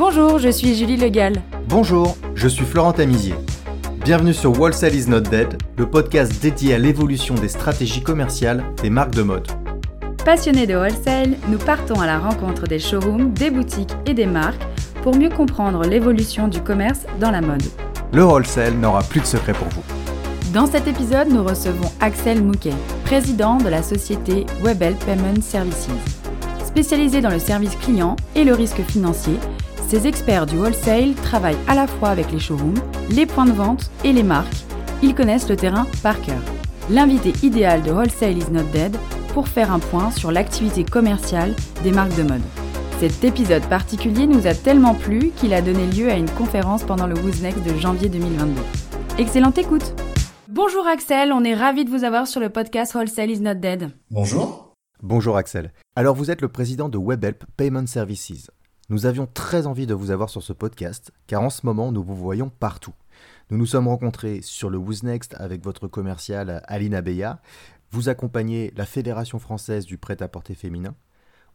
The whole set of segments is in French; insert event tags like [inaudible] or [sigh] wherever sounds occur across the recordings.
Bonjour, je suis Julie Legal. Bonjour, je suis Florent Tamizier. Bienvenue sur Wholesale is not dead, le podcast dédié à l'évolution des stratégies commerciales des marques de mode. Passionnés de wholesale, nous partons à la rencontre des showrooms, des boutiques et des marques pour mieux comprendre l'évolution du commerce dans la mode. Le wholesale n'aura plus de secret pour vous. Dans cet épisode, nous recevons Axel Mouquet, président de la société Webel Payment Services. Spécialisé dans le service client et le risque financier, ces experts du wholesale travaillent à la fois avec les showrooms, les points de vente et les marques. Ils connaissent le terrain par cœur. L'invité idéal de Wholesale is not dead pour faire un point sur l'activité commerciale des marques de mode. Cet épisode particulier nous a tellement plu qu'il a donné lieu à une conférence pendant le Wooznext de janvier 2022. Excellente écoute Bonjour Axel, on est ravi de vous avoir sur le podcast Wholesale is not dead. Bonjour. Bonjour Axel. Alors vous êtes le président de WebHelp Payment Services. Nous avions très envie de vous avoir sur ce podcast, car en ce moment, nous vous voyons partout. Nous nous sommes rencontrés sur le Wooznext avec votre commercial Alina Beya. Vous accompagnez la Fédération française du prêt-à-porter féminin.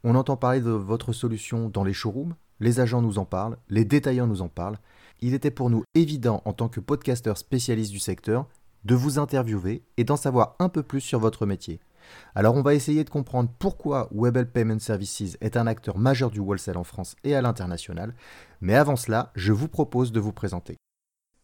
On entend parler de votre solution dans les showrooms, les agents nous en parlent, les détaillants nous en parlent. Il était pour nous évident, en tant que podcasteur spécialiste du secteur, de vous interviewer et d'en savoir un peu plus sur votre métier. Alors on va essayer de comprendre pourquoi Webel Payment Services est un acteur majeur du wholesale en France et à l'international. Mais avant cela, je vous propose de vous présenter.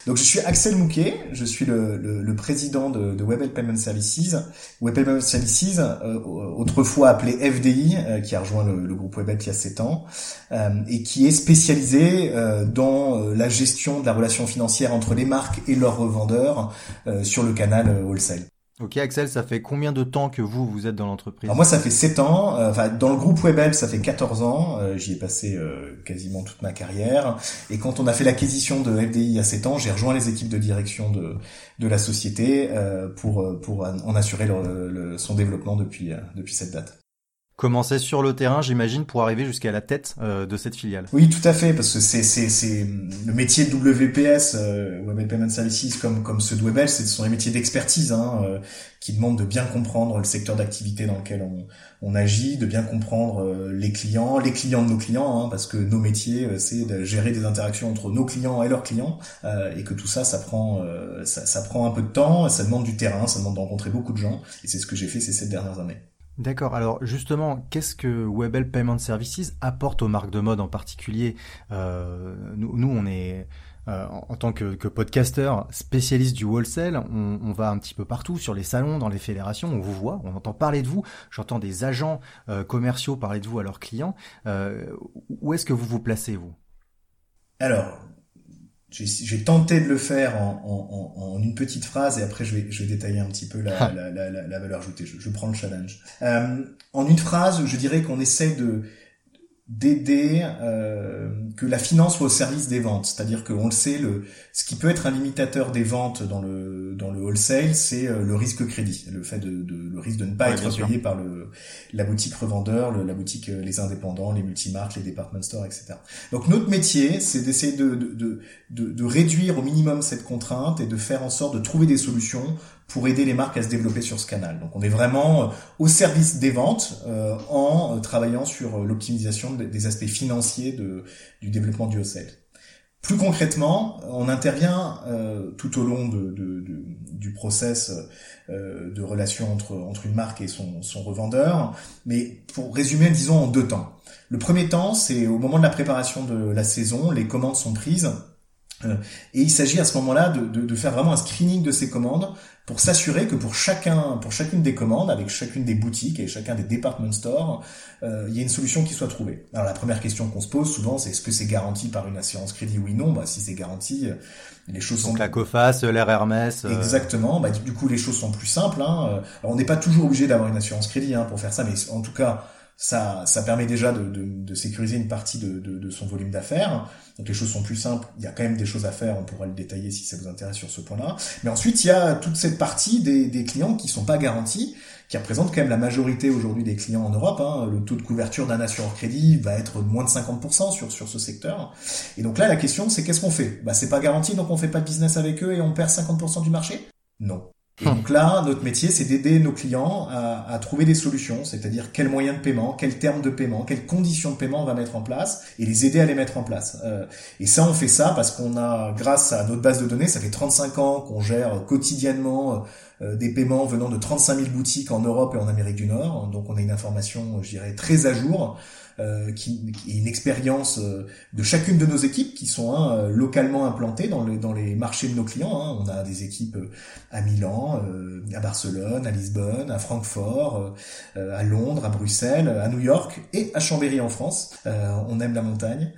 Donc je suis Axel Mouquet, je suis le, président de, de Webel Payment Services. Webel Payment Services, euh, autrefois appelé FDI, euh, qui a rejoint le, groupe Webel il y a 7 ans, euh, et qui est spécialisé dans la gestion de la relation financière entre les marques et leurs revendeurs sur le canal wholesale. Ok Axel, ça fait combien de temps que vous, vous êtes dans l'entreprise Moi ça fait 7 ans, euh, enfin dans le groupe Webel ça fait 14 ans, euh, j'y ai passé euh, quasiment toute ma carrière, et quand on a fait l'acquisition de FDI il y a 7 ans, j'ai rejoint les équipes de direction de, de la société pour, pour en assurer son développement depuis, depuis cette date commencer sur le terrain, j'imagine, pour arriver jusqu'à la tête euh, de cette filiale. Oui, tout à fait, parce que c'est c'est c'est le métier de WPS, euh, Web Payment Services, comme comme ceux de Webel, ce sont les métiers d'expertise, hein, euh, qui demandent de bien comprendre le secteur d'activité dans lequel on, on agit, de bien comprendre euh, les clients, les clients de nos clients, hein, parce que nos métiers, c'est de gérer des interactions entre nos clients et leurs clients, et que tout ça, ça prend ça, ça prend un peu de temps, ça demande du terrain, ça demande de rencontrer beaucoup de gens, et c'est ce que j'ai fait ces sept dernières années. D'accord. Alors justement, qu'est-ce que Webel Payment Services apporte aux marques de mode en particulier euh, nous, on est euh, en tant que, que podcasteur spécialiste du wholesale, on, on, va un petit peu partout sur les salons, dans les fédérations, on vous voit, on entend parler de vous. J'entends des agents euh, commerciaux parler de vous à leurs clients. Où est-ce que vous vous placez vous? Alors, j'ai tenté de le faire en, en, en, une petite phrase et après je vais, je vais détailler un petit peu la, ah. la, la, la, valeur ajoutée. Je, je, prends le challenge. Euh, en une phrase, je dirais qu'on essaie de d'aider euh, que la finance soit au service des ventes. C'est-à-dire qu'on le sait, le, ce qui peut être un limitateur des ventes dans le dans le wholesale, c'est euh, le risque crédit, le fait de, de, le risque de ne pas être payé par le la boutique revendeur, le, la boutique euh, les indépendants, les multimarques, les department stores, etc. Donc notre métier, c'est d'essayer de, de, de, de réduire au minimum cette contrainte et de faire en sorte de trouver des solutions pour aider les marques à se développer sur ce canal. Donc on est vraiment euh, au service des ventes euh, en euh, travaillant sur l'optimisation des aspects financiers de, du développement du wholesale. Plus concrètement, on intervient tout au long de, de, du process de relation entre, entre une marque et son, son revendeur, mais pour résumer, disons en deux temps. Le premier temps, c'est au moment de la préparation de la saison, les commandes sont prises, et il s'agit à ce moment-là de, de, de, faire vraiment un screening de ces commandes pour s'assurer que pour chacun, pour chacune des commandes, avec chacune des boutiques et chacun des department stores, euh, il y a une solution qui soit trouvée. Alors la première question qu'on se pose souvent, c'est est-ce que c'est garanti par une assurance crédit? Oui, non. Bah si c'est garanti, euh, les choses Donc sont. la Coface, l'air Hermès. Euh, Exactement. Bah du coup les choses sont plus simples. Hein. Alors, on n'est pas toujours obligé d'avoir une assurance crédit hein, pour faire ça, mais en tout cas ça, ça permet déjà de, de, de sécuriser une partie de, de son volume d'affaires. Donc les choses sont plus simples. Il y a quand même des choses à faire. On pourra le détailler si ça vous intéresse sur ce point-là. Mais ensuite, il y a toute cette partie des, des clients qui sont pas garantis, qui représentent quand même la majorité aujourd'hui des clients en Europe. Hein. Le taux de couverture d'un assureur crédit va être de moins de 50% sur sur ce secteur. Et donc là, la question, c'est qu'est-ce qu'on fait? Bah, c'est pas garanti, donc on fait pas de business avec eux et on perd 50% du marché? Non. Et donc là, notre métier, c'est d'aider nos clients à, trouver des solutions, c'est-à-dire quels moyens de paiement, quels termes de paiement, quelles conditions de paiement on va mettre en place, et les aider à les mettre en place. Euh, et ça, on fait ça parce qu'on a, grâce à notre base de données, ça fait 35 ans qu'on gère quotidiennement euh, des paiements venant de 35 000 boutiques en Europe et en Amérique du Nord. Donc on a une information, je dirais, très à jour euh, qui, qui, est une expérience euh, de chacune de nos équipes qui sont hein, euh, localement implantées dans, le, dans les marchés de nos clients. Hein. On a des équipes à Milan, à Barcelone, à Lisbonne, à Francfort, à Londres, à Bruxelles, à New York et à Chambéry en France. on aime la montagne.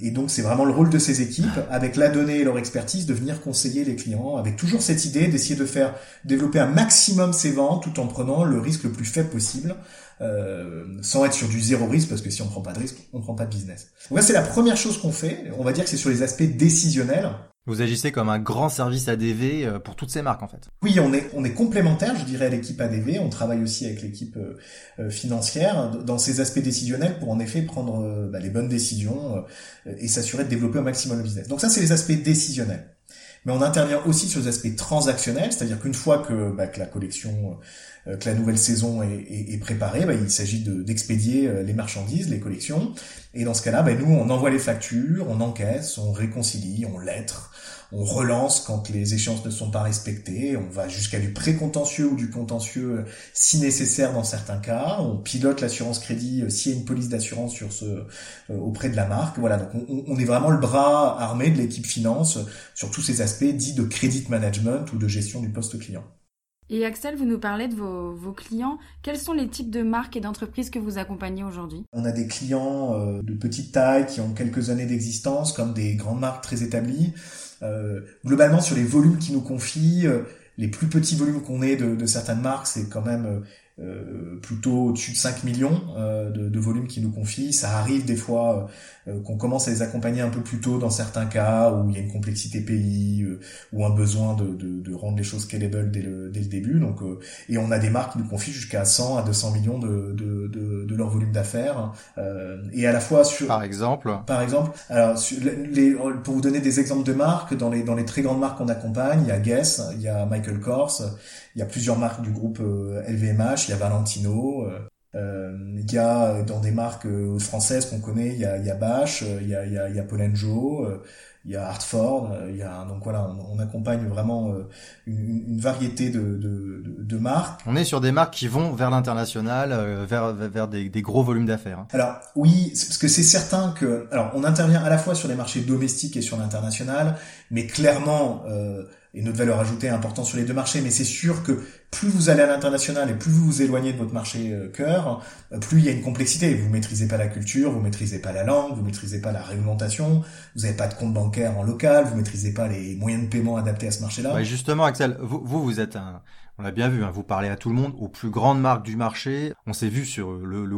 et donc c'est vraiment le rôle de ces équipes, avec la donnée et leur expertise, de venir conseiller les clients, avec toujours cette idée d'essayer de faire développer un maximum ses ventes tout en prenant le risque le plus faible possible. Euh, sans être sur du zéro risque, parce que si on prend pas de risque, on prend pas de business. Donc c'est la première chose qu'on fait. On va dire que c'est sur les aspects décisionnels. Vous agissez comme un grand service ADV euh, pour toutes ces marques en fait. Oui, on est on est complémentaire, je dirais, à l'équipe ADV. On travaille aussi avec l'équipe euh, financière dans ces aspects décisionnels pour en effet prendre bah, les bonnes décisions et s'assurer de développer au maximum le business. Donc ça, c'est les aspects décisionnels. Mais on intervient aussi sur les aspects transactionnels, c'est-à-dire qu'une fois que, bah, que la collection euh, que la nouvelle saison est, est, préparée, bah, il s'agit d'expédier euh, les marchandises, les collections. Et dans ce cas-là, bah, nous, on envoie les factures, on encaisse, on réconcilie, on lettre, on relance quand les échéances ne sont pas respectées, on va jusqu'à du précontentieux ou du contentieux euh, si nécessaire dans certains cas, on pilote l'assurance crédit s'il y a une police d'assurance sur ce auprès de la marque. Voilà, donc on, on est vraiment le bras armé de l'équipe finance sur tous ces aspects dits de credit management ou de gestion du poste client. Et Axel, vous nous parlez de vos, vos clients. Quels sont les types de marques et d'entreprises que vous accompagnez aujourd'hui? On a des clients euh, de petite taille qui ont quelques années d'existence, comme des grandes marques très établies. Euh, globalement, sur les volumes qui nous confient, euh, les plus petits volumes qu'on ait de, de, certaines marques, c'est quand même euh, plutôt au-dessus de 5 millions euh, de, de volume qui nous confient. Ça arrive des fois euh, qu'on commence à les accompagner un peu plus tôt dans certains cas où il y a une complexité pays ou un besoin de, de, de, rendre les choses scalable dès le, dès le début. Donc, et on a des marques qui nous confient jusqu'à 100 à 200 millions de, de, de, de leur volume d'affaires. et à la fois sur... Par exemple Par exemple. Alors, les, pour vous donner des exemples de marques, dans les, dans les très grandes marques qu'on accompagne, il y a Guess, il y a Michael Kors, il y a plusieurs marques du groupe LVMH, il y a Valentino, euh, euh, il y a dans des marques euh, françaises qu'on connaît, il y a, y a Bache, il y a, y a, y a Polenjo, il y a Hartford, il y a donc voilà, on, accompagne vraiment une, une variété de, de, de, marques. On est sur des marques qui vont vers l'international, vers vers des, des gros volumes d'affaires. Hein. Alors oui, parce que c'est certain que alors on intervient à la fois sur les marchés domestiques et sur l'international, mais clairement euh, et notre valeur ajoutée est importante sur les deux marchés, mais c'est sûr que plus vous allez à l'international et plus vous vous éloignez de votre marché euh, cœur, euh, plus il y a une complexité. Vous maîtrisez pas la culture, vous maîtrisez pas la langue, vous maîtrisez pas la réglementation, vous n'avez pas de compte bancaire en local, vous maîtrisez pas les moyens de paiement adaptés à ce marché-là. justement, Axel, vous, vous, vous êtes un, on l'a bien vu, hein, vous parlez à tout le monde, aux plus grandes marques du marché. On s'est vu sur le, le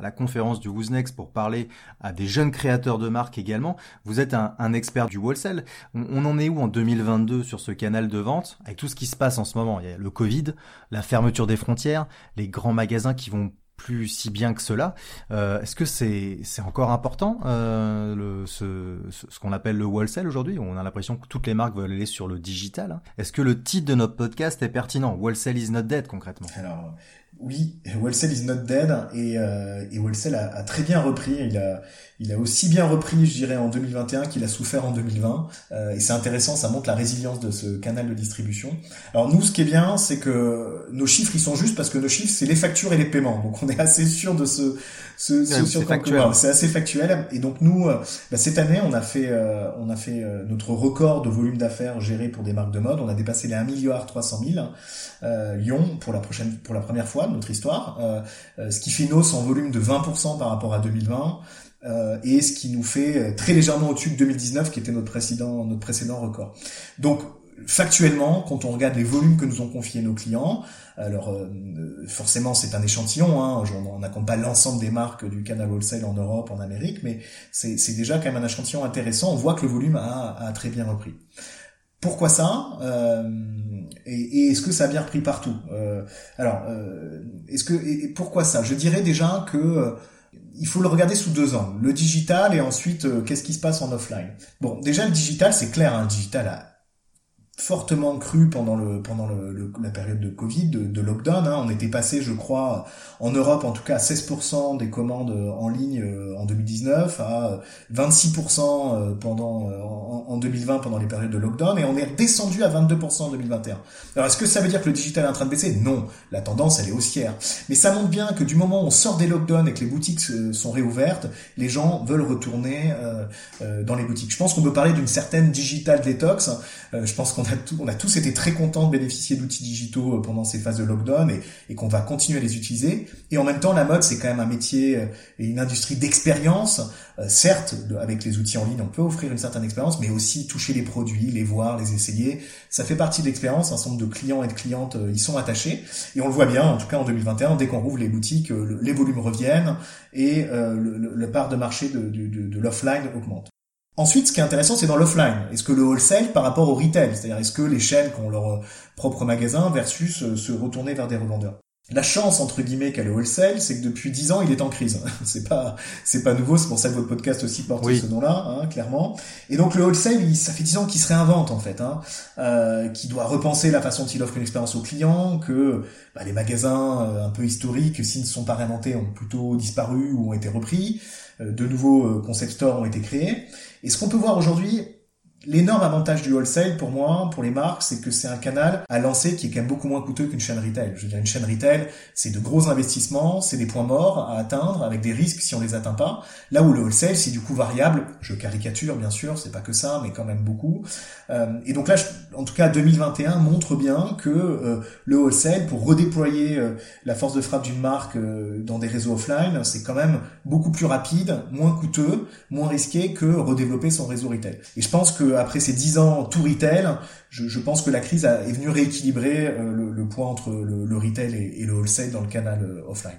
la conférence du Who's Next pour parler à des jeunes créateurs de marques également. Vous êtes un, un expert du wholesale. On, on, en est où en 2022 sur ce canal de vente avec tout ce qui se passe en ce moment? Il y a le Covid, la fermeture des frontières, les grands magasins qui vont plus si bien que cela. Euh, Est-ce que c'est c'est encore important euh, le, ce, ce, qu'on appelle le wholesale aujourd'hui? On a l'impression que toutes les marques veulent aller sur le digital. Hein. Est-ce que le titre de notre podcast est pertinent? Wholesale is not dead concrètement. Oui, Wholesale is not dead et, euh, et a, a, très bien repris. Il a, il a aussi bien repris, je dirais, en 2021 qu'il a souffert en 2020. Euh, et c'est intéressant, ça montre la résilience de ce canal de distribution. Alors nous, ce qui est bien, c'est que nos chiffres, ils sont justes parce que nos chiffres, c'est les factures et les paiements. Donc on est assez sûr de ce, ce, ce sur C'est assez factuel. Et donc nous, euh, bah, cette année, on a fait, euh, on a fait euh, notre record de volume d'affaires géré pour des marques de mode. On a dépassé les 1 milliard 300 000 euh, Lyon pour la prochaine, pour la première fois notre histoire. ce qui fait hausse en volume de 20% par rapport à 2020. Euh, et ce qui nous fait très légèrement au-dessus de 2019 qui était notre précédent notre précédent record. Donc factuellement, quand on regarde les volumes que nous ont confiés nos clients, alors euh, forcément c'est un échantillon, hein, on n'accompagne pas l'ensemble des marques du canal wholesale en Europe, en Amérique, mais c'est déjà quand même un échantillon intéressant. On voit que le volume a très bien repris. Pourquoi ça euh, Et, est-ce que ça a bien repris partout? Euh, Alors, euh, est-ce que et pourquoi ça? Je dirais déjà que il faut le regarder sous deux angles. Le digital et ensuite qu'est-ce qui se passe en offline? Bon, déjà le digital, c'est clair, hein, le digital a fortement cru pendant le pendant le, la période de Covid, de, de lockdown. Hein. On était passé, je crois, en Europe en tout cas à 16% des commandes en ligne euh, en 2019, à 26% euh, pendant euh, en, en, 2020 pendant les périodes de lockdown, et on est descendu à 22% en 2021. Alors est-ce que ça veut dire que le digital est en train de baisser? Non, la tendance elle est haussière. Mais ça montre bien que du moment où on sort des lockdowns et que les boutiques sont réouvertes, les gens veulent retourner euh, dans les boutiques. Je pense qu'on peut parler d'une certaine digital detox. je pense qu'on on a, tous été très contents de bénéficier d'outils digitaux euh, pendant ces phases de lockdown et, qu'on va continuer à les utiliser. Et en même temps, la mode, c'est quand même un métier euh, et une industrie d'expérience. Euh, certes, avec les outils en ligne, on peut offrir une certaine expérience, mais aussi toucher les produits, les voir, les essayer. Ça fait partie de l'expérience. Un certain nombre de clients et de clientes y sont attachés. Et on le voit bien, en tout cas en 2021, dès qu'on rouvre les boutiques, les volumes reviennent et le, part de marché de l'offline augmente. Ensuite, ce qui est intéressant, c'est dans l'offline. Est-ce que le wholesale par rapport au retail, c'est-à-dire est-ce que les chaînes qui ont leur euh, propre magasin versus euh, se retourner vers des revendeurs? La chance entre guillemets qu'a le wholesale, c'est que depuis dix ans, il est en crise. [laughs] c'est pas c'est pas nouveau, c'est pour ça que votre podcast aussi porte ce nom-là, hein, clairement. Et donc le wholesale, il, ça fait dix ans qu'il se réinvente en fait, hein, euh, qui doit repenser la façon dont il offre une expérience aux clients, que bah, les magasins euh, un peu historiques, s'ils ne sont pas réinventés, ont plutôt disparu ou ont été repris. Euh, de nouveaux concept stores ont été créés. Et ce qu'on peut voir aujourd'hui, L'énorme avantage du wholesale pour moi, pour les marques, c'est que c'est un canal à lancer qui est quand même beaucoup moins coûteux qu'une chaîne retail. Je veux dire, une chaîne retail, c'est de gros investissements, c'est des points morts à atteindre avec des risques si on les atteint pas. Là où le wholesale, c'est du coup variable. Je caricature bien sûr, c'est pas que ça, mais quand même beaucoup. Euh, et donc là, en tout cas, 2021 montre bien que euh, le wholesale, pour redéployer euh, la force de frappe d'une marque dans des réseaux offline, c'est quand même beaucoup plus rapide, moins coûteux, moins risqué que redévelopper son réseau retail. Et je pense que après ces dix ans tout retail, je, pense que la crise est venue rééquilibrer euh, le, point entre le, retail et, le wholesale dans le canal euh, offline.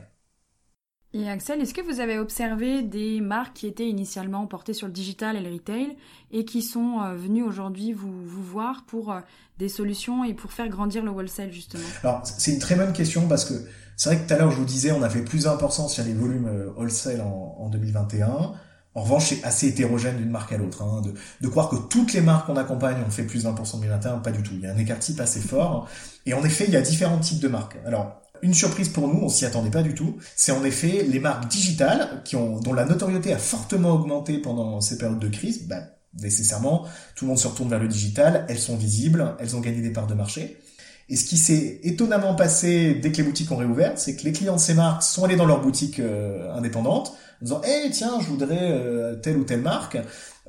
Et Axel, est-ce que vous avez observé des marques qui étaient initialement portées sur le digital et le retail et qui sont euh, venues aujourd'hui vous, vous voir pour des solutions et pour faire grandir le wholesale justement? Alors c'est une très bonne question parce que c'est vrai que tout à l'heure je vous disais on a fait plus d'importance sur les volumes wholesale en, en 2021. En revanche, c'est assez hétérogène d'une marque à l'autre. Hein, de, de, croire que toutes les marques qu'on accompagne ont fait plus de 20% en 2021, pas du tout. Il y a un écart type assez fort. Et en effet, il y a différents types de marques. Alors, une surprise pour nous, on s'y attendait pas du tout, c'est en effet les marques digitales qui ont, dont la notoriété a fortement augmenté pendant ces périodes de crise. Bah, nécessairement, tout le monde se retourne vers le digital, elles sont visibles, elles ont gagné des parts de marché. Et ce qui s'est étonnamment passé dès que les boutiques ont réouvert, c'est que les clients de ces marques sont allés dans leurs boutiques euh, indépendantes, en disant "Eh tiens, je voudrais euh, telle ou telle marque."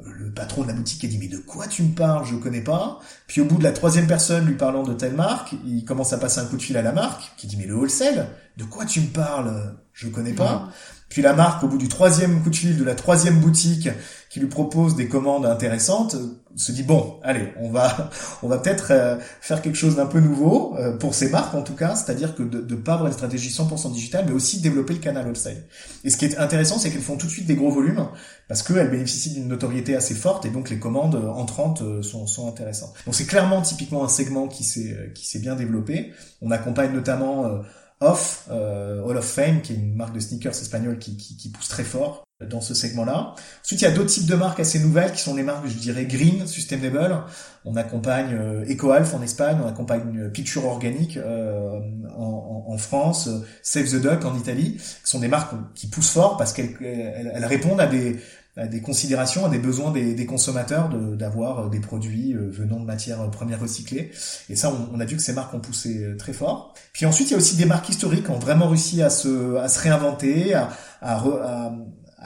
Le patron de la boutique a dit "Mais de quoi tu me parles? Je connais pas." Puis au bout de la troisième personne lui parlant de telle marque, il commence à passer un coup de fil à la marque qui dit "Mais le wholesale? De quoi tu me parles? Je connais pas." Puis la marque, au bout du troisième coup de fil de la troisième boutique qui lui propose des commandes intéressantes, se dit bon, allez, on va, [laughs] on va peut-être euh, faire quelque chose d'un peu nouveau euh, pour ces marques en tout cas, c'est-à-dire que de, ne pas avoir une stratégie 100% digitale, mais aussi développer le canal wholesale. Et ce qui est intéressant, c'est qu'elles font tout de suite des gros volumes parce qu'elles bénéficient d'une notoriété assez forte et donc les commandes entrantes euh, sont, sont intéressantes. Donc c'est clairement typiquement un segment qui s'est qui s'est bien développé. On accompagne notamment Off, euh, Hall of Fame, qui est une marque de sneakers espagnole qui, qui, qui pousse très fort dans ce segment-là. Ensuite, il y a d'autres types de marques assez nouvelles qui sont des marques, je dirais, green, sustainable. On accompagne euh, EcoAlf en Espagne, on accompagne Picture Organique euh, en, en, France, Save the Duck en Italie, qui sont des marques qui poussent fort parce qu'elles elles répondent à des à des considérations, à des besoins des, des consommateurs d'avoir euh, des produits euh, venant de matières euh, premières recyclées. Et ça, on, on, a vu que ces marques ont poussé très fort. Puis ensuite, il y a aussi des marques historiques qui ont vraiment réussi à se, à se réinventer, à, à, à,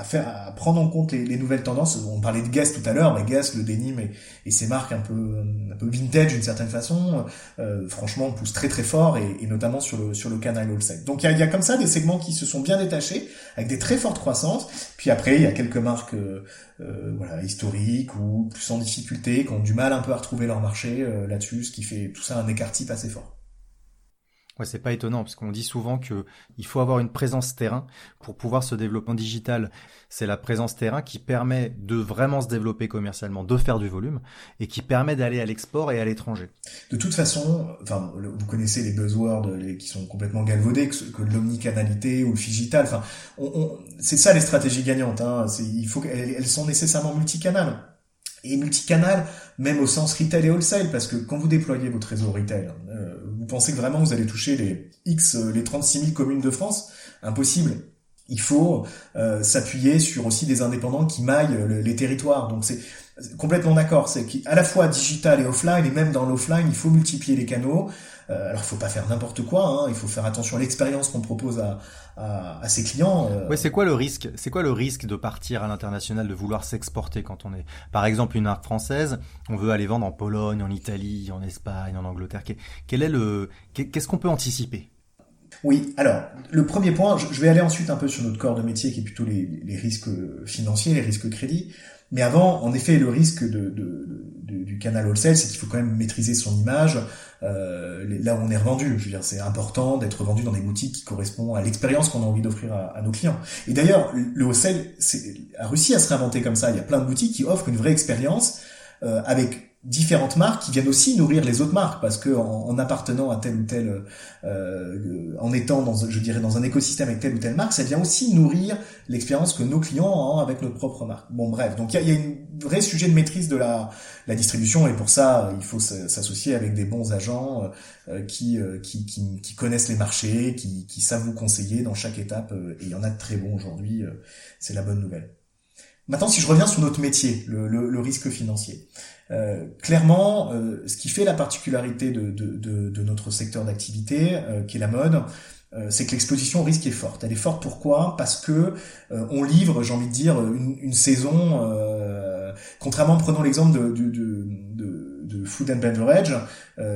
à faire à prendre en compte les, les, nouvelles tendances. On parlait de Guess tout à l'heure, mais Guess, le denim et, et ces marques un peu un peu vintage d'une certaine façon, euh, franchement, poussent très très fort et, et, notamment sur le sur le canal wholesale. Donc il y a, y a, comme ça des segments qui se sont bien détachés avec des très fortes croissances. Puis après, il y a quelques marques euh, euh voilà historiques ou plus en difficulté qui ont du mal un peu à retrouver leur marché euh, là-dessus, ce qui fait tout ça un écart type assez fort. Ouais, c'est pas étonnant parce qu'on dit souvent que il faut avoir une présence terrain pour pouvoir se développer en digital. C'est la présence terrain qui permet de vraiment se développer commercialement, de faire du volume et qui permet d'aller à l'export et à l'étranger. De toute façon, enfin, vous connaissez les buzzwords les, qui sont complètement galvaudés, que, l'omnicanalité ou le digital. Enfin, c'est ça les stratégies gagnantes. Hein. Il faut elles sont nécessairement multicanales. et multicanal, même au sens retail et wholesale, parce que quand vous déployez votre réseau retail, euh, pensez que vraiment vous allez toucher les X, euh, les 36 000 communes de France? Impossible. Il faut euh, s'appuyer sur aussi des indépendants qui maillent les territoires. Donc c'est complètement d'accord. C'est qu'à la fois digital et offline, et même dans l'offline, il faut multiplier les canaux. Euh, alors, il faut pas faire n'importe quoi. Hein, il faut faire attention à l'expérience qu'on propose à, à, ses clients. Euh. Ouais, c'est quoi le risque? C'est quoi le risque de partir à l'international, de vouloir s'exporter quand on est, par exemple, une marque française, on veut aller vendre en Pologne, en Italie, en Espagne, en Angleterre. Quel est le Qu'est-ce qu'on peut anticiper? Oui, alors le premier point, je vais aller ensuite un peu sur notre corps de métier qui est plutôt les, les risques financiers, les risques crédits. Mais avant, en effet, le risque de, du canal wholesale, c'est qu'il faut quand même maîtriser son image là où on est revendu. Je veux dire, c'est important d'être vendu dans des boutiques qui correspondent à l'expérience qu'on a envie d'offrir à, nos clients. Et d'ailleurs, le wholesale a réussi à se réinventer comme ça. Il y a plein de boutiques qui offrent une vraie expérience euh, avec différentes marques qui viennent aussi nourrir les autres marques parce que en, appartenant à telle ou telle euh, en étant dans je dirais dans un écosystème avec telle ou telle marque ça vient aussi nourrir l'expérience que nos clients ont avec notre propre marque. Bon bref donc il y a, y a un vrai sujet de maîtrise de la, la distribution et pour ça il faut s'associer avec des bons agents euh, qui, euh, qui, qui, qui connaissent les marchés qui, qui savent vous conseiller dans chaque étape et il y en a de très bons aujourd'hui c'est la bonne nouvelle. Maintenant, si je reviens sur notre métier, le, le, le risque financier, euh, clairement, euh, ce qui fait la particularité de, de, de, de notre secteur d'activité, euh, qui est la mode, c'est que l'exposition au risque est forte. Elle est forte pourquoi? Parce que on livre, j'ai envie de dire, une, une saison. contrairement, prenons l'exemple de, de, de, food and beverage,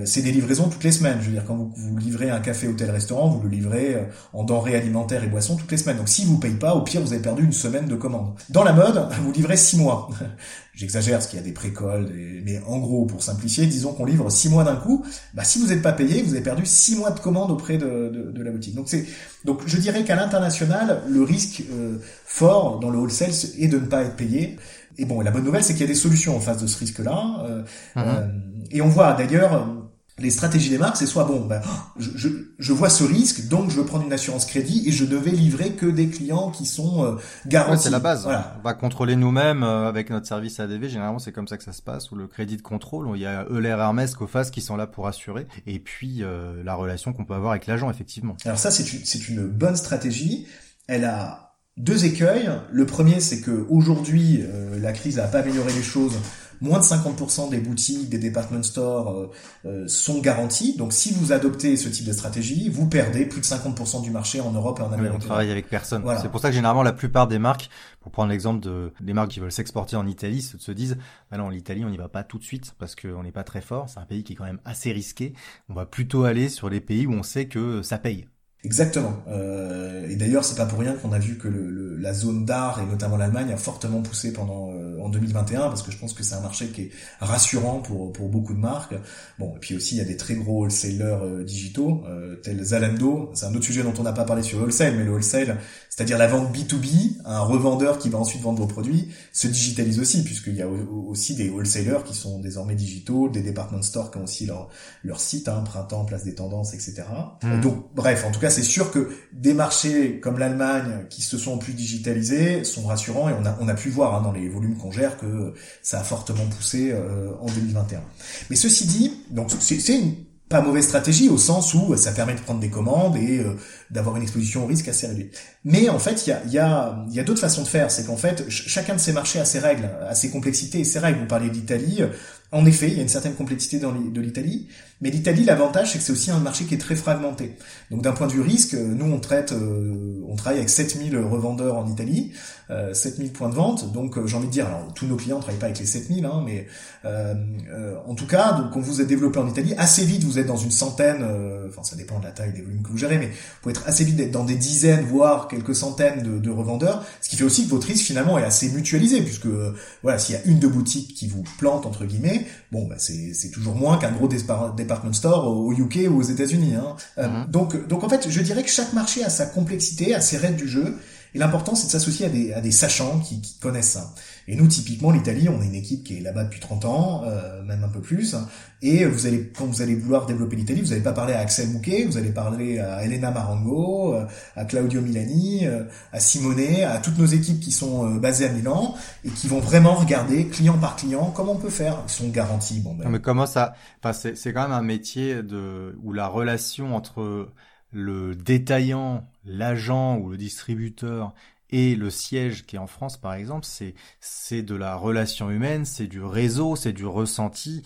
c'est des livraisons toutes les semaines. Je veux dire, quand vous, vous livrez un café, hôtel, restaurant, vous le livrez en denrées alimentaires et boissons toutes les semaines. Donc, si vous payez pas, au pire, vous avez perdu une semaine de commande. Dans la mode, [laughs] vous livrez six mois. [laughs] J'exagère parce qu'il y a des précoles, mais en gros, pour simplifier, disons qu'on livre six mois d'un coup. Bah, si vous n'êtes pas payé, vous avez perdu six mois de commande auprès de, de, de la boutique. Donc c'est, donc je dirais qu'à l'international, le risque euh, fort dans le wholesale est de ne pas être payé. Et bon, la bonne nouvelle, c'est qu'il y a des solutions en face de ce risque-là. Euh, mm-hmm. euh, et on voit d'ailleurs les stratégies des marques, c'est soit bon, ben, je, je, je, vois ce risque, donc je veux prendre une assurance crédit et je devais livrer que des clients qui sont euh, garantis. c'est la base. Voilà. On va contrôler nous-mêmes euh, avec notre service ADV. Généralement, c'est comme ça que ça se passe. Ou le crédit de contrôle, il y a Euler, Hermès, Cofas qui sont là pour assurer. Et puis euh, la relation qu'on peut avoir avec l'agent, effectivement. Alors ça, c'est une, c'est une bonne stratégie. Elle a deux écueils. Le premier, c'est que aujourd'hui, la crise n'a pas amélioré les choses moins de 50% des boutiques, des department stores euh, euh, sont garanties. Donc si vous adoptez ce type de stratégie, vous perdez plus de 50% du marché en Europe et en Amérique. on travaille avec personne. C'est pour ça que généralement la plupart des marques, pour prendre l'exemple de des marques qui veulent s'exporter en Italie, se disent bah non, l'Italie on n'y va pas tout de suite parce qu'on n'est pas très fort. C'est un pays qui est quand même assez risqué. On va plutôt aller sur les pays où on sait que ça paye. Exactement. Euh, et d'ailleurs, c'est pas pour rien qu'on a vu que le, la zone d'art et notamment l'Allemagne a fortement poussé pendant euh, en 2021 parce que je pense que c'est un marché qui est rassurant pour pour beaucoup de marques. Bon, et puis aussi il y a des très gros wholesalers euh, digitaux euh, tels Zalando. C'est un autre sujet dont on n'a pas parlé sur le wholesale, mais le wholesale, c'est-à-dire la vente B2B, un revendeur qui va ensuite vendre vos produits, se digitalise aussi puisqu'il y a aussi des wholesalers qui sont désormais digitaux, des department stores qui ont aussi leur leur site, hein, printemps, place des tendances, etc. Mmh. Donc bref, en tout cas c'est sûr que des marchés comme l'Allemagne qui se sont plus digitalisés sont rassurants et on a, on a pu voir hein, dans les volumes qu'on gère que ça a fortement poussé euh, en 2021. Mais ceci dit, donc c'est une pas mauvaise stratégie au sens où ça permet de prendre des commandes et euh, d'avoir une exposition au risque assez réduite. Mais en fait, il y a, d'autres façons de faire. C'est qu'en fait, chacun de ces marchés a ses règles, a ses complexités et ses règles. Vous parlez d'Italie. En effet, il y a une certaine complexité dans de l'Italie. Mais l'Italie, l'avantage, c'est que c'est aussi un marché qui est très fragmenté. Donc d'un point de vue risque, nous, on traite, euh, on travaille avec 7000 revendeurs en Italie, euh, 7000 points de vente. Donc euh, j'ai envie de dire, alors tous nos clients ne travaillent pas avec les 7000, hein, mais euh, euh, en tout cas, donc quand vous êtes développé en Italie, assez vite, vous êtes dans une centaine, enfin ça dépend de la taille des volumes que vous gérez, mais vous pouvez être assez vite d'être dans des dizaines, voire quelques centaines de, de, revendeurs, ce qui fait aussi que votre risque finalement est assez mutualisé, puisque voilà, s'il y a une de boutiques qui vous plante, entre guillemets, bon, bah, c'est toujours moins qu'un gros départ department store au UK ou aux États-Unis. Hein. Euh, mhm. donc, donc en fait, je dirais que chaque marché a sa complexité, a ses règles du jeu. Et l'important, c'est de s'associer à des, à des sachants qui, qui, connaissent ça. Et nous, typiquement, l'Italie, on est une équipe qui est là-bas depuis 30 ans, euh, même un peu plus. Et vous allez, quand vous allez vouloir développer l'Italie, vous n'allez pas parler à Axel Mouquet, vous allez parler à Elena Marango, euh, à Claudio Milani, euh, à Simone, à toutes nos équipes qui sont basées à Milan et qui vont vraiment regarder client par client comment on peut faire. Ils sont garantis. Bon, ben... mais comment ça Enfin, c'est quand même un métier de où la relation entre le détaillant, l'agent ou le distributeur et le siège qui est en France, par exemple, c'est c'est de la relation humaine, c'est du réseau, c'est du ressenti.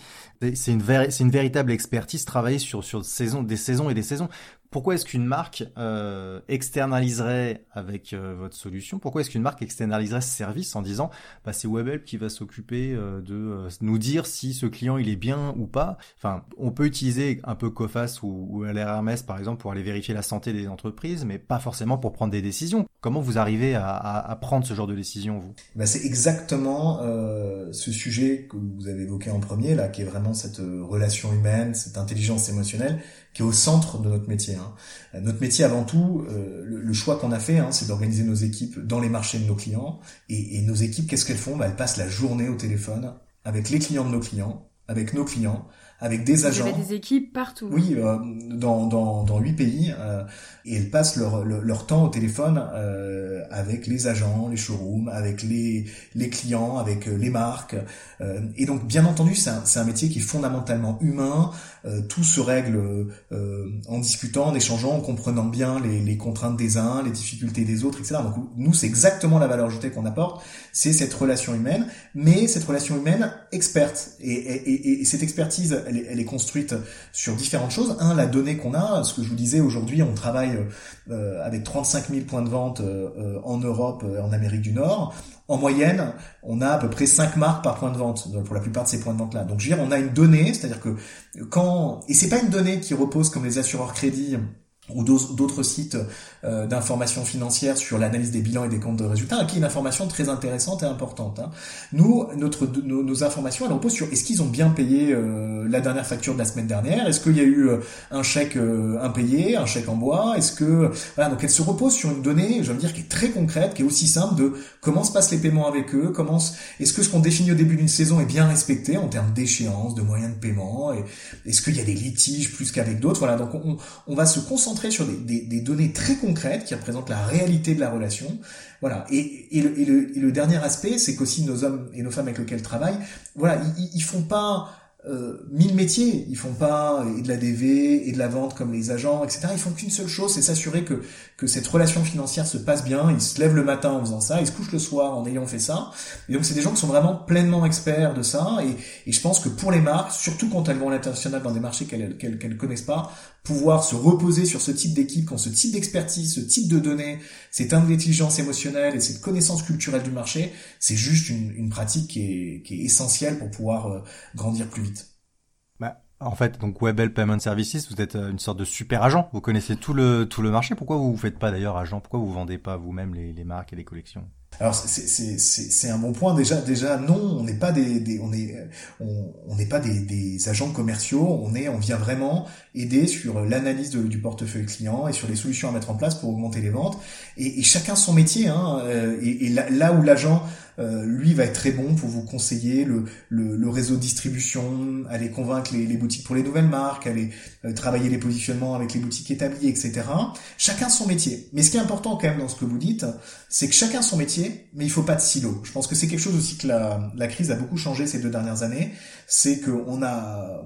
C'est une véritable expertise travailler sur sur des saisons et des saisons. Pourquoi est-ce qu'une marque euh, externaliserait avec euh, votre solution? Pourquoi est-ce qu'une marque externaliserait ce service en disant bah, c'est WebHelp qui va s'occuper euh, de nous dire si ce client il est bien ou pas? Enfin, on peut utiliser un peu Cofas ou, ou LRMS par exemple pour aller vérifier la santé des entreprises, mais pas forcément pour prendre des décisions. Comment vous arrivez à, à, prendre ce genre de décision vous? Bah, C'est exactement ce sujet que vous avez évoqué en premier là, qui est vraiment cette relation humaine, cette intelligence émotionnelle qui est au centre de notre métier. Hein. Euh, notre métier, avant tout, euh, le, choix qu'on a fait, hein, c'est d'organiser nos équipes dans les marchés de nos clients. Et, et nos équipes, qu'est-ce qu'elles font? Bah, Elles passent la journée au téléphone avec les clients de nos clients, avec nos clients, avec des agents. Vous avez des équipes partout. Oui, euh, dans dans dans huit pays euh, et elles passent leur leur, temps au téléphone euh, avec les agents, les showrooms, avec les les clients, avec euh, les marques. Euh, et donc bien entendu, c'est un c'est un métier qui est fondamentalement humain. Tout se règle en discutant, en échangeant, en comprenant bien les les contraintes des uns, les difficultés des autres, etc. Donc nous, c'est exactement la valeur ajoutée qu'on apporte, c'est cette relation humaine, mais cette relation humaine experte et, et, et, et cette expertise elle est, construite sur différentes choses. Un, la donnée qu'on a, ce que je vous disais aujourd'hui, on travaille euh, avec 35 000 points de vente euh, en Europe et en Amérique du Nord. En moyenne, on a à peu près 5 marques par point de vente pour la plupart de ces points de vente-là. Donc je veux dire, on a une donnée, c'est-à-dire que quand et c'est pas une donnée qui repose comme les assureurs crédits ou d'autres sites euh, d'information financière sur l'analyse des bilans et des comptes de résultats, qui est une information très intéressante et importante. Hein. Nous, notre, nos, informations, elles reposent sur est-ce qu'ils ont bien payé euh, la dernière facture de la semaine dernière, est-ce qu'il y a eu euh, un chèque impayé, un chèque en bois, est-ce que voilà, donc elles se reposent sur une donnée, je veux dire, qui est très concrète, qui est aussi simple de comment se passent les paiements avec eux, comment est-ce que ce qu'on définit au début d'une saison est bien respecté en termes d'échéance, de moyens de paiement, est-ce qu'il y a des litiges plus qu'avec d'autres, voilà, donc on, on va se concentrer sur des, données très concrètes qui représentent la réalité de la relation. Voilà. Et, et, le, dernier aspect, c'est qu'aussi nos hommes et nos femmes avec lesquels ils travaillent, voilà, ils, ils font pas euh, mille métiers. Ils font pas et de la DV et de la vente comme les agents, etc. Ils font qu'une seule chose, c'est s'assurer que que cette relation financière se passe bien. Ils se lèvent le matin en faisant ça, ils se couchent le soir en ayant fait ça. Et donc c'est des gens qui sont vraiment pleinement experts de ça. Et, je pense que pour les marques, surtout quand elles vont à l'international dans des marchés qu'elles qu'elles connaissent pas, pouvoir se reposer sur ce type d'équipe, quand ce type d'expertise, ce type de données, cette intelligence émotionnelle et cette connaissance culturelle du marché, c'est juste une, pratique qui est, qui est essentielle pour pouvoir euh, grandir plus vite. En fait, donc Webel Payment Services, vous êtes euh, une sorte de super agent. Vous connaissez tout le tout le marché. Pourquoi vous ne faites pas d'ailleurs agent? Pourquoi vous vendez pas vous-même les, les marques et les collections? Alors c'est un bon point. Déjà déjà non on n'est pas des, des, on est on n'est pas des, des, agents commerciaux. On est on vient vraiment aider sur l'analyse du portefeuille client et sur les solutions à mettre en place pour augmenter les ventes. Et, et chacun son métier hein, euh, et, et là, où l'agent euh, lui va être très bon pour vous conseiller le, le, le réseau de distribution, aller convaincre les, les, boutiques pour les nouvelles marques, aller euh, travailler les positionnements avec les boutiques établies, etc. Chacun son métier. Mais ce qui est important quand même dans ce que vous dites, c'est que chacun son métier, mais il faut pas de silo. Je pense que c'est quelque chose aussi que la, la crise a beaucoup changé ces deux dernières années. C'est qu'on a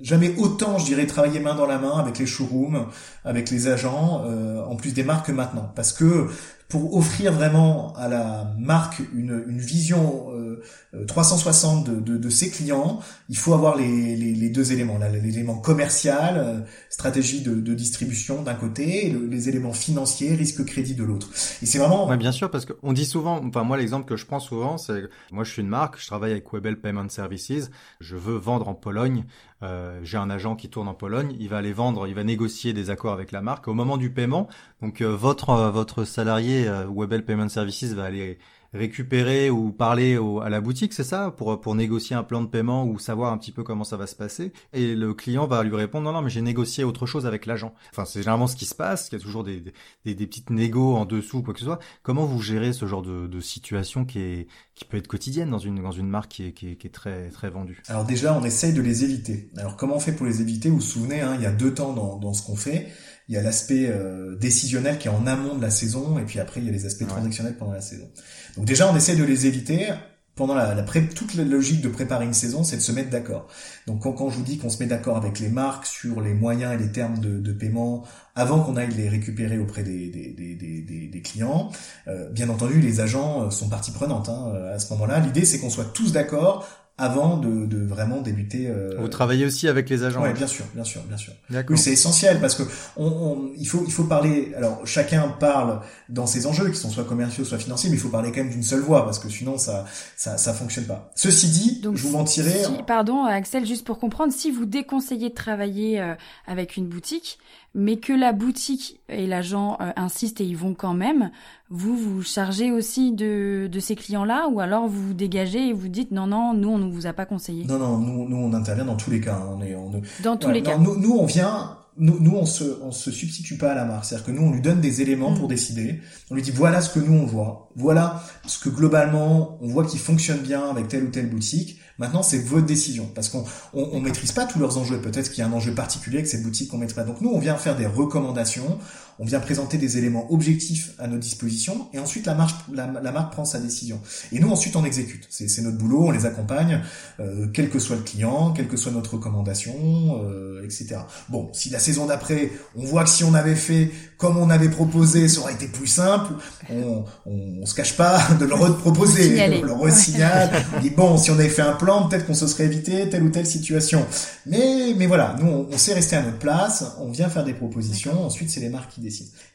jamais autant, je dirais, travaillé main dans la main avec les showrooms, avec les agents, euh, en plus des marques maintenant. Parce que pour offrir vraiment à la marque une, vision euh, 360 de, de, de, ses clients, il faut avoir les, deux éléments, l'élément commercial, euh, stratégie de, distribution d'un côté, les éléments financiers, risque crédit de l'autre. Et c'est vraiment. Ouais, bien sûr, parce qu'on dit souvent, enfin moi l'exemple que je prends souvent, c'est moi je suis une marque, je travaille avec Webel Payment Services, je veux vendre en Pologne, euh, j'ai un agent qui tourne en Pologne, il va aller vendre, il va négocier des accords avec la marque. Au moment du paiement, donc euh, votre euh, votre salarié Webel Payment Services va aller récupérer ou parler à la boutique, c'est ça, pour pour négocier un plan de paiement ou savoir un petit peu comment ça va se passer. Et le client va lui répondre non non mais j'ai négocié autre chose avec l'agent. Enfin c'est généralement ce qui se passe. Il y a toujours des, des, des petites négos en dessous quoi que ce soit. Comment vous gérez ce genre de, de situation qui est qui peut être quotidienne dans une dans une marque qui est, qui est, qui est très très vendue? Alors déjà on essaye de les éviter. Alors comment on fait pour les éviter? Vous vous souvenez hein, il y a deux temps dans, dans ce qu'on fait il y a l'aspect euh, décisionnel qui est en amont de la saison, et puis après il y a les aspects transactionnels pendant la saison. Donc déjà on essaie de les éviter. Pendant la, la toute la logique de préparer une saison, c'est de se mettre d'accord. Donc quand, quand, je vous dis qu'on se met d'accord avec les marques sur les moyens et les termes de, de paiement avant qu'on aille les récupérer auprès des, des, des, des clients, euh, bien entendu les agents euh, sont partie prenante hein, à ce moment-là. L'idée c'est qu'on soit tous d'accord avant de, de, vraiment débuter. Euh... Vous travaillez aussi avec les agents. Oui, bien sûr, bien sûr, bien sûr. Oui, c'est essentiel parce que on, on, il faut il faut parler. Alors chacun parle dans ses enjeux qui sont soit commerciaux soit financiers, mais il faut parler quand même d'une seule voix parce que sinon ça ça ça fonctionne pas. Ceci dit, Donc, je vous mentirais. Si, pardon, Axel, juste pour comprendre, si vous déconseillez de travailler euh, avec une boutique, mais que la boutique et l'agent euh, insistent et ils vont quand même, vous vous chargez aussi de, de ces clients-là ou alors vous vous dégagez et vous dites non non nous on ne vous a pas conseillé? Non non nous nous on intervient dans tous les cas. Hein. On est on, dans tous les cas. Nous, nous on vient nous, nous on se on se substitue pas à la marque, c'est-à-dire que nous on lui donne des éléments pour mm. décider. On lui dit voilà ce que nous on voit, voilà ce que globalement on voit qui fonctionne bien avec telle ou telle boutique. Maintenant, c'est votre décision parce qu'on on, on maîtrise pas tous leurs enjeux. Peut-être qu'il y a un enjeu particulier avec cette boutique qu'on maîtrise pas. Donc nous, on vient faire des recommandations, on vient présenter des éléments objectifs à notre disposition et ensuite la marque, la, marque prend sa décision. Et nous, ensuite, on exécute. C'est notre boulot, on les accompagne, euh, quel que soit le client, quelle que soit notre recommandation, euh, etc. Bon, si la saison d'après, on voit que si on avait fait comme on avait proposé, ça aurait été plus simple, on, on, se cache pas de le reproposer, [laughs] on le resignale, on dit bon, si on avait fait un plan, peut-être qu'on se serait évité telle ou telle situation. Mais, mais voilà, nous, on, on sait rester à notre place, on vient faire des propositions, ensuite c'est les marques qui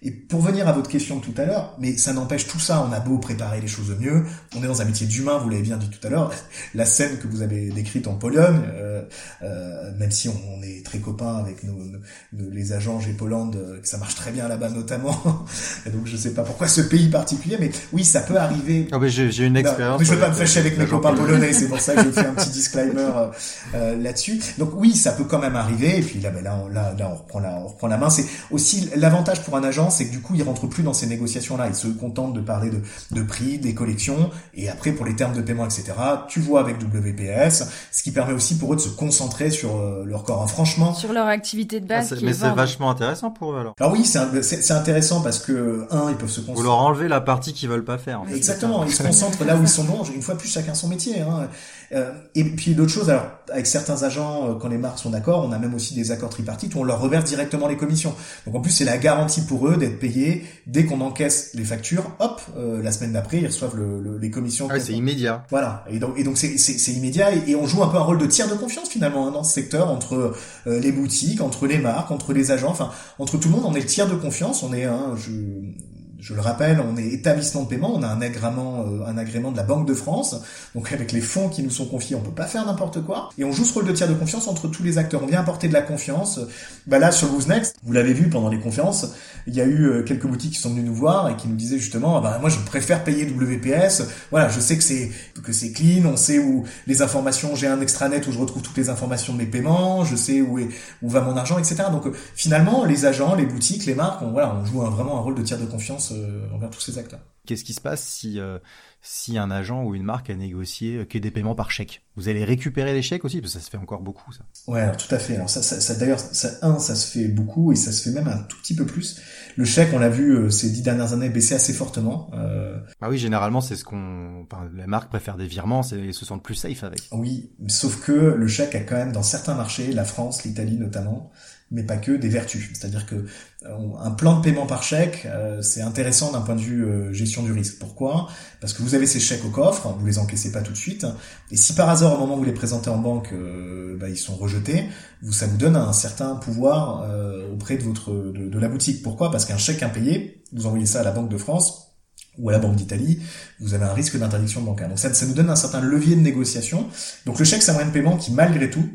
et pour venir à votre question tout à l'heure, mais ça n'empêche tout ça, on a beau préparer les choses au mieux, on est dans un métier d'humain, vous l'avez bien dit tout à l'heure, [laughs] la scène que vous avez décrite en Pologne, euh, euh, même si on, est très copains avec nos, les agents G-Poland, euh, que ça marche très bien là-bas notamment, [laughs] donc je sais pas pourquoi ce pays particulier, mais oui, ça peut arriver. Oh, j'ai une expérience. mais je veux pas me fâcher avec mes copains polonais, c'est pour ça que je fais un petit [laughs] disclaimer euh, là-dessus. Donc oui, ça peut quand même arriver, et puis là, ben, là, on, là, là, on reprend la, on reprend la main. C'est aussi l'avantage pour un agent, c'est que du coup, il rentre plus dans ces négociations-là. Il se contente de parler de, de prix, des collections, et après, pour les termes de paiement, etc., tu vois avec WPS, ce qui permet aussi pour eux de se concentrer sur euh, leur corps. franchement... Sur leur activité de base. Ah, mais c'est vachement intéressant pour eux, alors. Alors oui, c'est intéressant parce que, un, ils peuvent se concentrer... Vous leur enlevez la partie qu'ils veulent pas faire. En fait. Exactement, ils se concentrent là où ils sont bons. Une fois plus, chacun son métier. Hein. Euh, et puis d'autres choses, alors avec certains agents, euh, quand les marques sont d'accord, on a même aussi des accords tripartites où on leur reverse directement les commissions. Donc en plus c'est la garantie pour eux d'être payés dès qu'on encaisse les factures, hop, euh, la semaine d'après ils reçoivent le, les commissions. Ah c'est immédiat. Voilà. Et donc et donc c'est c'est immédiat et, on joue un peu un rôle de tiers de confiance finalement hein, dans ce secteur entre les boutiques, entre les marques, entre les agents, enfin entre tout le monde. On est le tiers de confiance. On est un, je, je le rappelle, on est établissement de paiement, on a un agrément, euh, un agrément de la Banque de France. Donc avec les fonds qui nous sont confiés, on peut pas faire n'importe quoi. Et on joue ce rôle de tiers de confiance entre tous les acteurs. On vient apporter de la confiance. Bah là, sur Who's Next, vous l'avez vu pendant les conférences, il y a eu euh, quelques boutiques qui sont venues nous voir et qui nous disaient justement, bah moi je préfère payer WPS. Voilà, je sais que c'est que c'est clean, on sait où les informations, j'ai un extranet où je retrouve toutes les informations de mes paiements, je sais où est où va mon argent, etc. Donc euh, finalement, les agents, les boutiques, les marques, on, voilà, on joue vraiment un rôle de tiers de confiance euh, envers tous ces acteurs. Qu'est-ce qui se passe si euh, si un agent ou une marque a négocié euh, que des paiements par chèque? Vous allez récupérer les chèques aussi? Parce que ça se fait encore beaucoup ça. Ouais, alors, tout à fait. Alors ça, ça, d'ailleurs, ça, un, ça se fait beaucoup et ça se fait même un tout petit peu plus. Le chèque, on l'a vu ces dix dernières années baisser assez fortement. Euh... Ah oui, généralement c'est ce qu'on, enfin, les marques préfèrent des virements, et se sentent plus safe avec. Oui, sauf que le chèque a quand même dans certains marchés, la France, l'Italie notamment, mais pas que des vertus. C'est-à-dire que euh, un plan de paiement par chèque, euh, c'est intéressant d'un point de vue euh, gestion du risque. Pourquoi? Parce que vous avez ces chèques au coffre, vous les encaissez pas tout de suite, et si par hasard au moment où vous les présentez en banque, bah, ils sont rejetés, vous, ça vous donne un certain pouvoir auprès de votre de, la boutique. Pourquoi? Parce qu'un chèque impayé, vous envoyez ça à la Banque de France ou à la Banque d'Italie, vous avez un risque d'interdiction bancaire. Donc ça, ça nous donne un certain levier de négociation. Donc le chèque, c'est un moyen de paiement qui, malgré tout,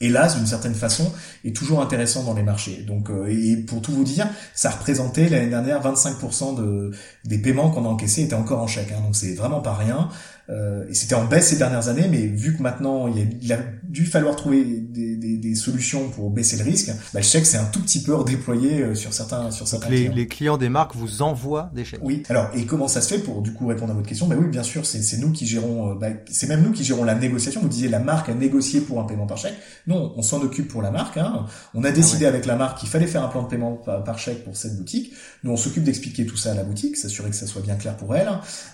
hélas, d'une certaine façon, est toujours intéressant dans les marchés. Donc, euh, et pour tout vous dire, ça représentait l'année dernière 25% de, des paiements qu'on a encaissés étaient encore en chèque. Hein, donc c'est vraiment pas rien. Euh, et c'était en baisse ces dernières années, mais vu que maintenant il, a, il a dû falloir trouver des, des, des, solutions pour baisser le risque, bah, le chèque c'est un tout petit peu redéployé euh, sur certains sur certains les, clients. les clients des marques vous envoient des chèques. Oui. Alors et comment ça se fait pour du coup répondre à votre question? Bah oui, bien sûr, c'est nous qui gérons. Bah, c'est même nous qui gérons la négociation. Vous disiez la marque a négocié pour un paiement par chèque. Non, on s'en occupe pour la marque. Hein. On a décidé Ah ouais. avec la marque qu'il fallait faire un plan de paiement par, par chèque pour cette boutique. Nous on s'occupe d'expliquer tout ça à la boutique, s'assurer que ça soit bien clair pour elle.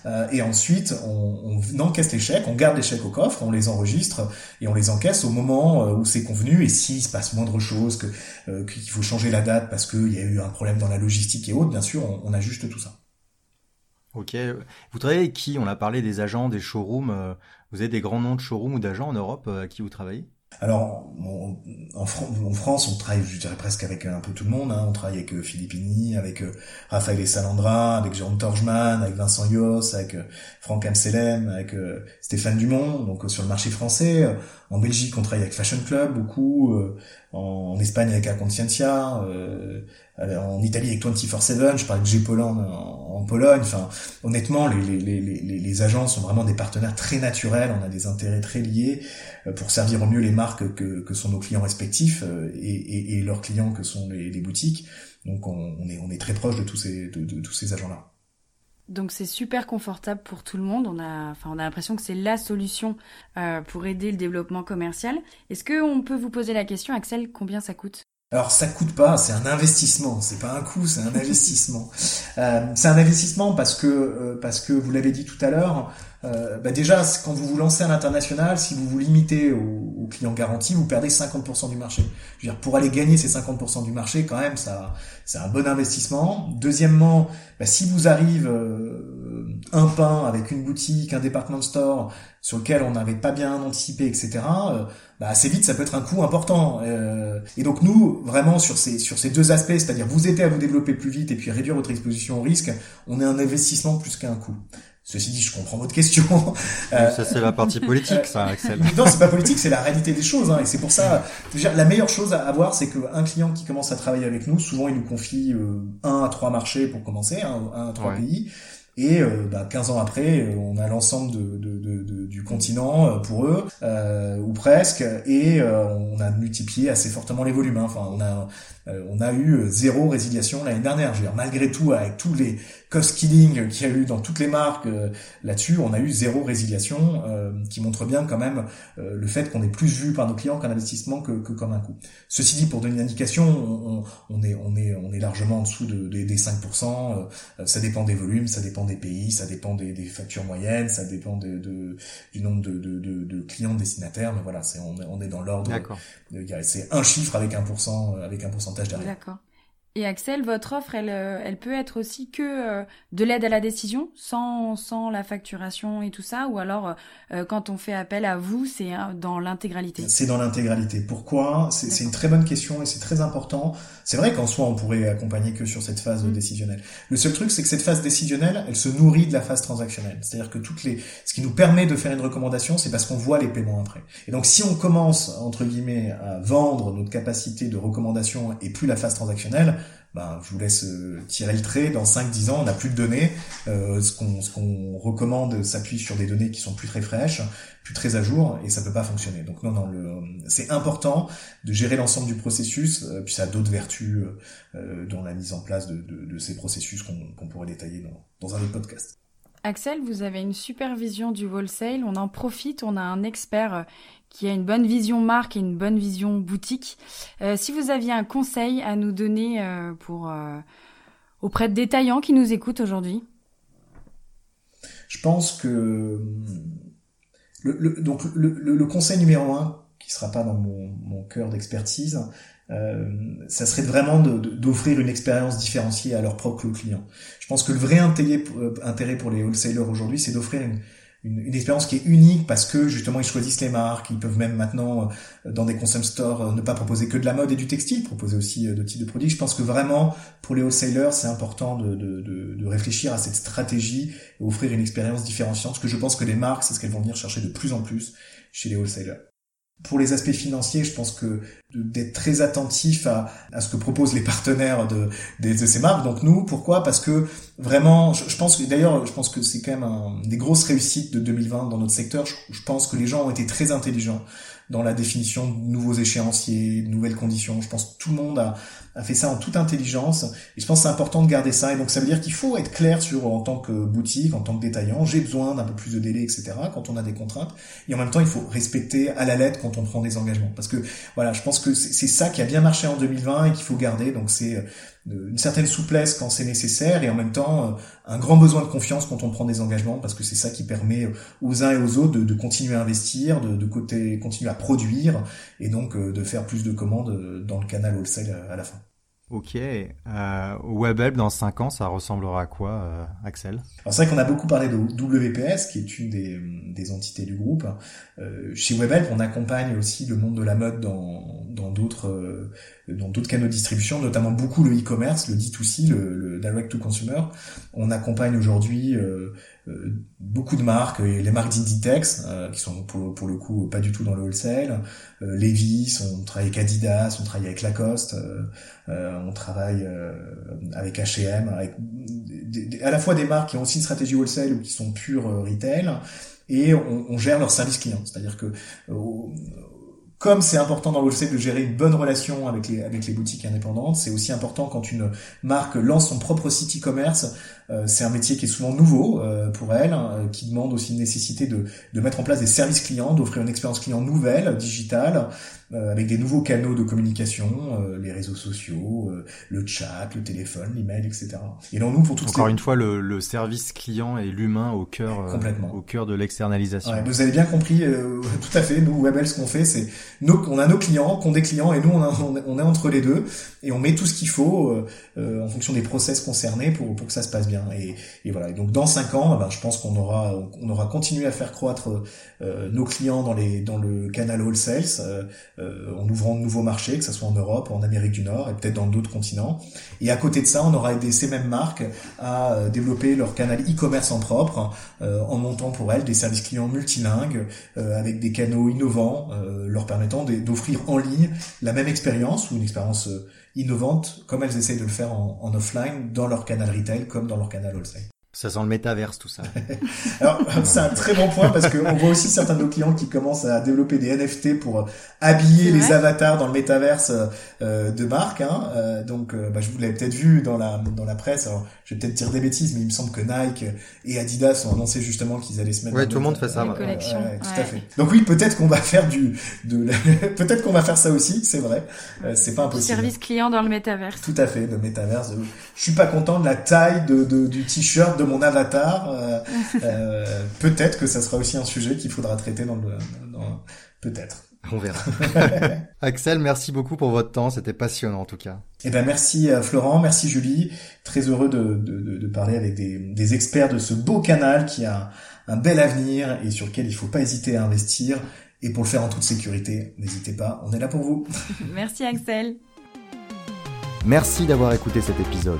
Euh, et ensuite on, on encaisse les chèques on garde les chèques au coffre, on les enregistre et on les encaisse au moment euh, où c'est convenu. Et s'il se passe moindre chose, euh, qu'il faut changer la date parce qu'il y a eu un problème dans la logistique et autres, bien sûr, on, on ajuste tout ça. Ok. Vous travaillez avec qui? On a parlé des agents, des showrooms. euh, Vous avez des grands noms de showrooms ou d'agents en Europe à qui vous travaillez? Alors, en, Fran- en France, on travaille, je dirais presque avec un peu tout le monde. Hein. On travaille avec euh, Filippini, avec euh, Raphaël et Salandra, avec Jérôme Torgeman, avec Vincent Yos, avec euh, Franck Amselem, avec euh, Stéphane Dumont, donc euh, sur le marché français. Euh, En Belgique, on travaille avec Fashion Club beaucoup. En, Espagne, avec Aconciencia. Euh, euh, en Italie, avec 24-7. Je parle de G-Poland en, Pologne. Enfin, honnêtement, les, les, les, les, agents sont vraiment des partenaires très naturels. On a des intérêts très liés euh, pour servir au mieux les marques que, que sont nos clients respectifs euh, et, et, et leurs clients que sont les, boutiques. Donc on, on, est, on est très proche de tous ces, de, de tous ces agents-là. Donc c'est super confortable pour tout le monde. On a, enfin, on a l'impression que c'est la solution euh, pour aider le développement commercial. Est-ce qu'on peut vous poser la question, Axel, combien ça coûte? Alors ça coûte pas, c'est un investissement, c'est pas un coût, c'est un investissement. [laughs] Euh, c'est un investissement parce que euh, parce que vous l'avez dit tout à l'heure. Euh, bah déjà, quand vous vous lancez à l'international, si vous vous limitez aux, aux clients garantis, vous perdez 50% du marché. Je veux dire, pour aller gagner ces 50% du marché, quand même, ça, c'est un bon investissement. Deuxièmement, bah, si vous arrive euh, un pain avec une boutique, un department store sur lequel on n'avait pas bien anticipé, etc. bah, assez vite, ça peut être un coût important. Euh, et donc nous, vraiment sur ces sur ces deux aspects, c'est-à-dire vous aider à vous développer plus vite et puis réduire votre exposition au risque, on est un investissement plus qu'un coût. Ceci dit, je comprends votre question. [laughs] Euh, Ça, c'est la partie politique, ça, Axel. non, c'est pas politique, c'est la réalité des choses. Hein, et c'est pour ça, je veux dire, la meilleure chose à avoir, c'est qu'un client qui commence à travailler avec nous, souvent il nous confie euh, un à trois marchés pour commencer, hein, un à trois Ouais. pays. Et euh, bah, 15 ans après, on a l'ensemble du continent euh, pour eux, euh, ou presque, et on a multiplié assez fortement les volumes. hein. Enfin, on a on a eu euh, zéro résiliation l'année dernière. Je veux dire, malgré tout, avec tous les cost killing qu'il y a eu dans toutes les marques euh, là-dessus, on a eu zéro résiliation, euh, qui montre bien quand même euh, le fait qu'on est plus vu par nos clients qu'un investissement que, que comme un coût. Ceci dit, pour donner une indication, on, on- est on est on est largement en dessous de, des- des 5%. euh, ça dépend des volumes, ça dépend des pays, ça dépend des, des factures moyennes, ça dépend de, de- du nombre de, de, de, de clients destinataires. Mais voilà, c'est on, est- on est dans l'ordre. C'est un chiffre avec un pourcent, euh, avec un D'accord. Et Axel, votre offre, elle, euh, elle peut être aussi que euh, de l'aide à la décision, sans, sans la facturation et tout ça, ou alors euh, quand on fait appel à vous, c'est hein, dans l'intégralité? C'est dans l'intégralité. Pourquoi? C'est c'est une très bonne question et c'est très important. C'est vrai qu'en soi, on pourrait accompagner que sur cette phase Mm. décisionnelle. Le seul truc, c'est que cette phase décisionnelle, elle se nourrit de la phase transactionnelle. C'est-à-dire que toutes les, ce qui nous permet de faire une recommandation, c'est parce qu'on voit les paiements après. Et donc, si on commence entre guillemets à vendre notre capacité de recommandation et plus la phase transactionnelle, ben, je vous laisse euh, tirer le trait. Dans 5-10 ans, on n'a plus de données. Euh, ce qu'on recommande s'appuie sur des données qui sont plus très fraîches, plus très à jour, et ça peut pas fonctionner. Donc non, non, c'est important de gérer l'ensemble du processus. euh, puis ça a d'autres vertus dans la mise en place de, ces processus qu'on qu'on pourrait détailler dans, dans un autre podcast. Axel, vous avez une super vision du wholesale. On en profite. On a un expert euh, qui a une bonne vision marque et une bonne vision boutique. Euh, si vous aviez un conseil à nous donner euh, pour auprès de détaillants qui nous écoutent aujourd'hui? Je pense que le, conseil numéro un, qui sera pas dans mon, cœur d'expertise, ça serait vraiment d'offrir une expérience différenciée à leurs propres clients. Je pense que le vrai intérêt, euh, pour les wholesalers aujourd'hui, c'est d'offrir une, une, expérience qui est unique parce que justement ils choisissent les marques, ils peuvent même maintenant euh, dans des consumer stores euh, ne pas proposer que de la mode et du textile, proposer aussi euh, de types de produits. Je pense que vraiment pour les wholesalers, c'est important de, de, de, réfléchir à cette stratégie et offrir une expérience différenciante. Ce que je pense que les marques, c'est ce qu'elles vont venir chercher de plus en plus chez les wholesalers. Pour les aspects financiers, je pense que d'être très attentif à, ce que proposent les partenaires de, ces marques. Donc nous, pourquoi? Parce que vraiment, je, pense que d'ailleurs, je pense que c'est quand même des grosses réussites de 2020 dans notre secteur. Je, pense que les gens ont été très intelligents dans la définition de nouveaux échéanciers, de nouvelles conditions. Je pense que tout le monde a, a fait ça en toute intelligence. Et je pense que c'est important de garder ça. Et donc ça veut dire qu'il faut être clair sur, en tant que boutique, en tant que détaillant, j'ai besoin d'un peu plus de délai, etc. quand on a des contraintes. Et en même temps, il faut respecter à la lettre quand on prend des engagements. Parce que voilà, je pense que c'est ça qui a bien marché en 2020 et qu'il faut garder. Donc c'est une certaine souplesse quand c'est nécessaire et en même temps euh, un grand besoin de confiance quand on prend des engagements parce que c'est ça qui permet euh, aux uns et aux autres de, continuer à investir, de, de, côté, continuer à produire et donc de faire plus de commandes dans le canal wholesale à la fin. Ok. Euh, dans 5 ans, ça ressemblera à quoi, euh, Axel? C'est vrai qu'on a beaucoup parlé de WPS, qui est une des, des entités du groupe. Euh, chez WebHelp, on accompagne aussi le monde de la mode dans d'autres euh, dans canaux de distribution, notamment beaucoup le e-commerce, le D2C, le, le, direct to consumer. On accompagne aujourd'hui euh, beaucoup de marques, les marques d'Inditex, qui sont pour, le coup pas du tout dans le wholesale, Levi's, on travaille avec Adidas, on travaille avec Lacoste, on travaille avec H&M, avec à la fois des marques qui ont aussi une stratégie wholesale ou qui sont pure retail, et on, on gère leur service client. C'est-à-dire que comme c'est important dans le wholesale de gérer une bonne relation avec les, avec les boutiques indépendantes, c'est aussi important quand une marque lance son propre site e-commerce. Euh, c'est un métier qui est souvent nouveau euh, pour elle, hein, qui demande aussi une nécessité de, de mettre en place des services clients, d'offrir une expérience client nouvelle, digitale, euh, avec des nouveaux canaux de communication, euh, les réseaux sociaux, euh, le chat, le téléphone, l'email, etc. Et donc nous, pour toutes encore une fois, le, le, service client et l'humain au cœur, au cœur de l'externalisation. Ouais, vous avez bien compris, [laughs] tout à fait. Nous, Webel, ce qu'on fait, c'est nos, on a nos clients, qu'on des clients, et nous, on, a, on, est entre les deux, et on met tout ce qu'il faut en fonction des process concernés pour pour que ça se passe bien. Et, et voilà. Et donc dans cinq ans, ben, je pense qu'on aura on aura continué à faire croître nos clients dans les dans le canal wholesale euh, en ouvrant de nouveaux marchés, que ce soit en Europe, en Amérique du Nord et peut-être dans d'autres continents. Et à côté de ça, on aura aidé ces mêmes marques à euh, développer leur canal e-commerce en propre, euh, en montant pour elles des services clients multilingues avec des canaux innovants, leur permettant d'offrir en ligne la même expérience ou une expérience innovante comme elles essayent de le faire en, en offline dans leur canal retail comme dans leur canal wholesale. Ça sent le métaverse tout ça. [laughs] Alors c'est un très bon point parce qu'on voit aussi certains de nos clients qui commencent à développer des NFT pour habiller les avatars dans le métaverse euh, de marque. Hein. Euh, donc euh, bah, je vous l'avais peut-être vu dans la dans la presse. Alors je vais peut-être dire des bêtises, mais il me semble que Nike et Adidas ont annoncé justement qu'ils allaient se mettre. Ouais, tout le monde fait ça. Collection. tout à fait. Donc oui, peut-être qu'on va faire du de [laughs] peut-être qu'on va faire ça aussi. C'est vrai. Euh, c'est pas impossible. Service client dans le métaverse. Tout à fait, le métaverse. Je suis pas content de la taille de, de du t-shirt de mon avatar. Euh, euh, peut-être que ça sera aussi un sujet qu'il faudra traiter dans le, dans, peut-être. On verra. [laughs] Axel, merci beaucoup pour votre temps. C'était passionnant en tout cas. Eh ben merci Florent, merci Julie. Très heureux de, de, de parler avec des, des, experts de ce beau canal qui a un bel avenir et sur lequel il faut pas hésiter à investir. Et pour le faire en toute sécurité, n'hésitez pas, on est là pour vous. [laughs] merci Axel. Merci d'avoir écouté cet épisode.